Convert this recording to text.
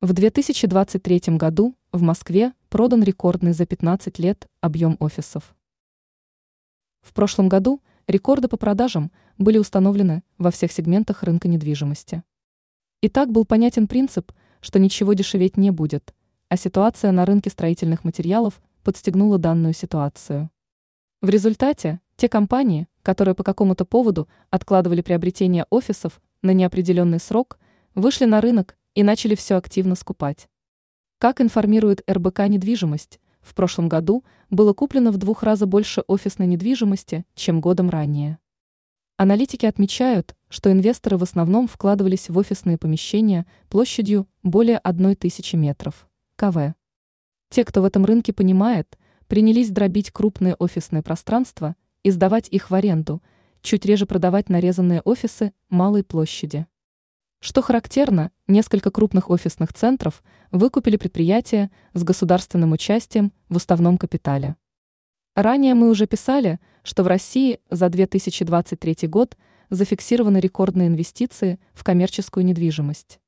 В 2023 году в Москве продан рекордный за 15 лет объем офисов. В прошлом году рекорды по продажам были установлены во всех сегментах рынка недвижимости. И так был понятен принцип, что ничего дешеветь не будет, а ситуация на рынке строительных материалов подстегнула данную ситуацию. В результате те компании, которые по какому-то поводу откладывали приобретение офисов на неопределенный срок, вышли на рынок и начали все активно скупать. Как информирует РБК «Недвижимость», в прошлом году было куплено в двух раза больше офисной недвижимости, чем годом ранее. Аналитики отмечают, что инвесторы в основном вкладывались в офисные помещения площадью более одной тысячи метров, КВ. Те, кто в этом рынке понимает, принялись дробить крупные офисные пространства и сдавать их в аренду, чуть реже продавать нарезанные офисы малой площади. Что характерно, несколько крупных офисных центров выкупили предприятия с государственным участием в уставном капитале. Ранее мы уже писали, что в России за 2023 год зафиксированы рекордные инвестиции в коммерческую недвижимость.